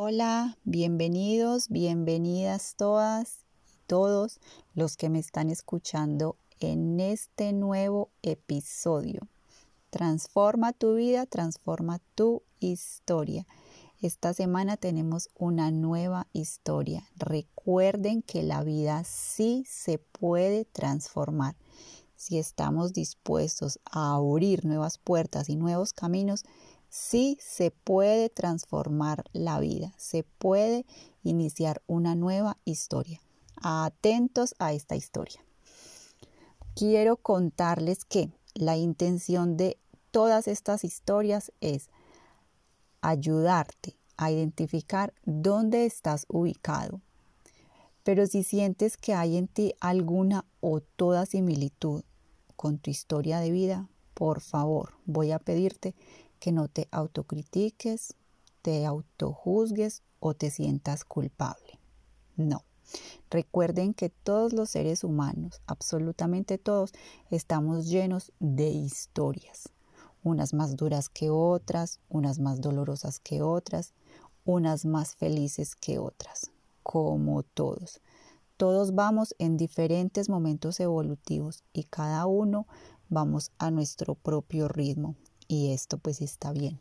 Hola, bienvenidos, bienvenidas todas y todos los que me están escuchando en este nuevo episodio. Transforma tu vida, transforma tu historia. Esta semana tenemos una nueva historia. Recuerden que la vida sí se puede transformar. Si estamos dispuestos a abrir nuevas puertas y nuevos caminos, sí se puede transformar la vida, se puede iniciar una nueva historia. Atentos a esta historia. Quiero contarles que la intención de todas estas historias es ayudarte a identificar dónde estás ubicado. Pero si sientes que hay en ti alguna o toda similitud con tu historia de vida, por favor, voy a pedirte que no te autocritiques, te autojuzgues o te sientas culpable. No. Recuerden que todos los seres humanos, absolutamente todos, estamos llenos de historias unas más duras que otras, unas más dolorosas que otras, unas más felices que otras, como todos. Todos vamos en diferentes momentos evolutivos y cada uno vamos a nuestro propio ritmo y esto pues está bien.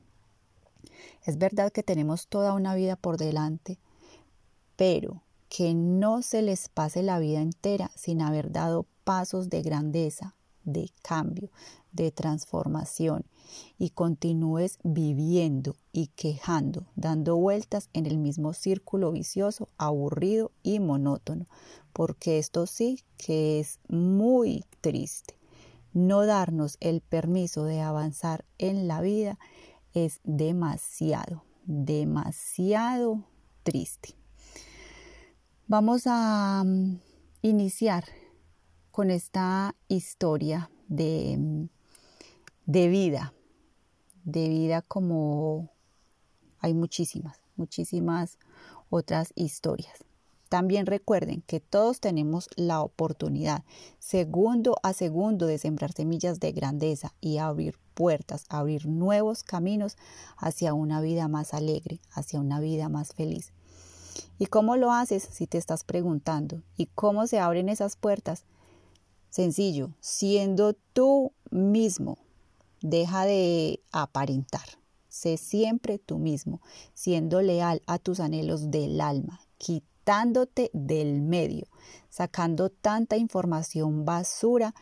Es verdad que tenemos toda una vida por delante, pero que no se les pase la vida entera sin haber dado pasos de grandeza, de cambio, de transformación y continúes viviendo y quejando, dando vueltas en el mismo círculo vicioso, aburrido y monótono, porque esto sí que es muy triste. No darnos el permiso de avanzar en la vida es demasiado, demasiado triste. Vamos a mm, iniciar con esta historia de mm, de vida, de vida como hay muchísimas, muchísimas otras historias. También recuerden que todos tenemos la oportunidad, segundo a segundo, de sembrar semillas de grandeza y abrir puertas, abrir nuevos caminos hacia una vida más alegre, hacia una vida más feliz. ¿Y cómo lo haces si te estás preguntando? ¿Y cómo se abren esas puertas? Sencillo, siendo tú mismo, Deja de aparentar. Sé siempre tú mismo, siendo leal a tus anhelos del alma, quitándote del medio, sacando tanta información basura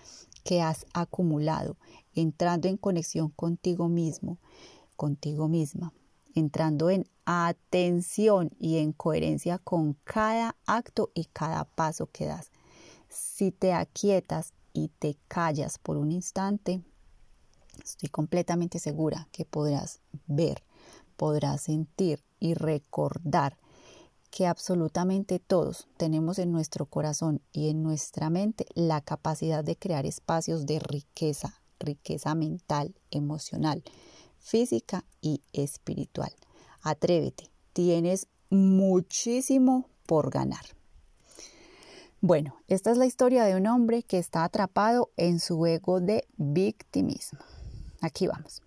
que has acumulado, entrando en conexión contigo mismo, contigo misma, entrando en atención y en coherencia con cada acto y cada paso que das. Si te aquietas y te callas por un instante, Estoy completamente segura que podrás ver, podrás sentir y recordar que absolutamente todos tenemos en nuestro corazón y en nuestra mente la capacidad de crear espacios de riqueza, riqueza mental, emocional, física y espiritual. Atrévete, tienes muchísimo por ganar. Bueno, esta es la historia de un hombre que está atrapado en su ego de victimismo. Aquí vamos.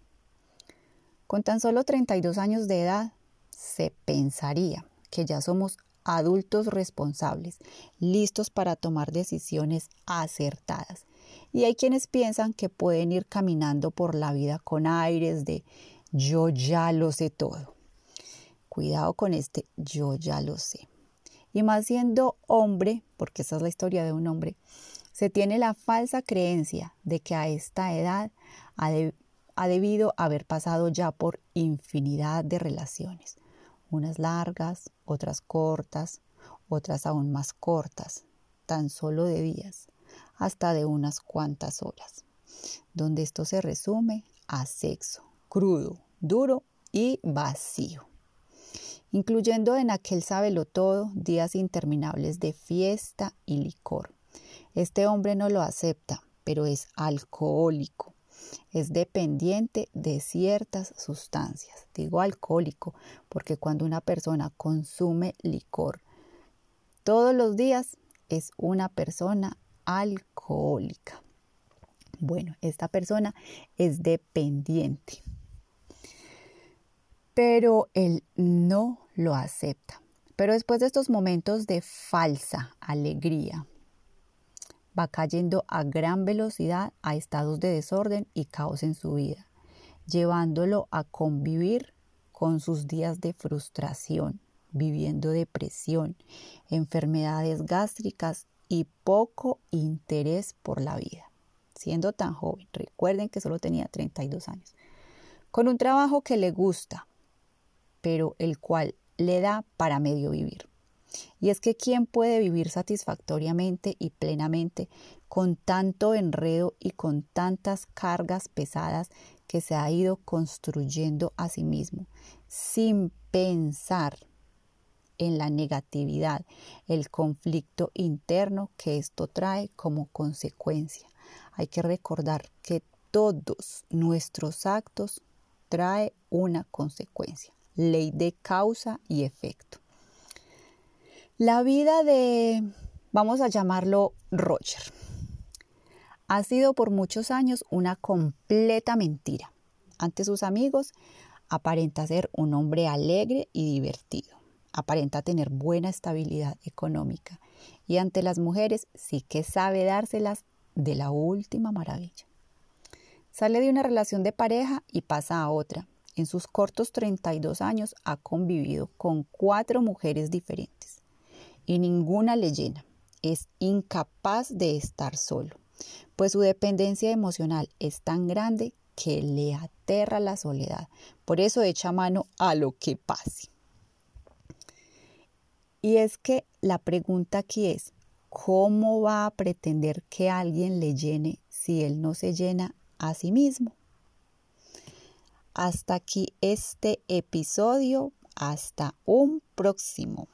Con tan solo 32 años de edad, se pensaría que ya somos adultos responsables, listos para tomar decisiones acertadas. Y hay quienes piensan que pueden ir caminando por la vida con aires de yo ya lo sé todo. Cuidado con este yo ya lo sé. Y más siendo hombre, porque esa es la historia de un hombre, se tiene la falsa creencia de que a esta edad ha ha debido haber pasado ya por infinidad de relaciones, unas largas, otras cortas, otras aún más cortas, tan solo de días, hasta de unas cuantas horas, donde esto se resume a sexo, crudo, duro y vacío, incluyendo en aquel sábelo todo días interminables de fiesta y licor. Este hombre no lo acepta, pero es alcohólico es dependiente de ciertas sustancias. Digo alcohólico porque cuando una persona consume licor todos los días es una persona alcohólica. Bueno, esta persona es dependiente. Pero él no lo acepta. Pero después de estos momentos de falsa alegría, va cayendo a gran velocidad a estados de desorden y caos en su vida, llevándolo a convivir con sus días de frustración, viviendo depresión, enfermedades gástricas y poco interés por la vida. Siendo tan joven, recuerden que solo tenía 32 años, con un trabajo que le gusta, pero el cual le da para medio vivir. Y es que ¿quién puede vivir satisfactoriamente y plenamente con tanto enredo y con tantas cargas pesadas que se ha ido construyendo a sí mismo, sin pensar en la negatividad, el conflicto interno que esto trae como consecuencia. Hay que recordar que todos nuestros actos trae una consecuencia, ley de causa y efecto. La vida de, vamos a llamarlo Roger, ha sido por muchos años una completa mentira. Ante sus amigos aparenta ser un hombre alegre y divertido aparenta tener buena estabilidad económica y ante las mujeres sí que sabe dárselas de la última maravilla. Sale de una relación de pareja y pasa a otra. En sus cortos 32 años ha convivido con cuatro mujeres diferentes y ninguna le llena. Es incapaz de estar solo, pues su dependencia emocional es tan grande que le aterra la soledad. Por eso echa mano a lo que pase. Y es que la pregunta aquí es, ¿cómo va a pretender que alguien le llene si él no se llena a sí mismo? Hasta aquí este episodio, hasta un próximo.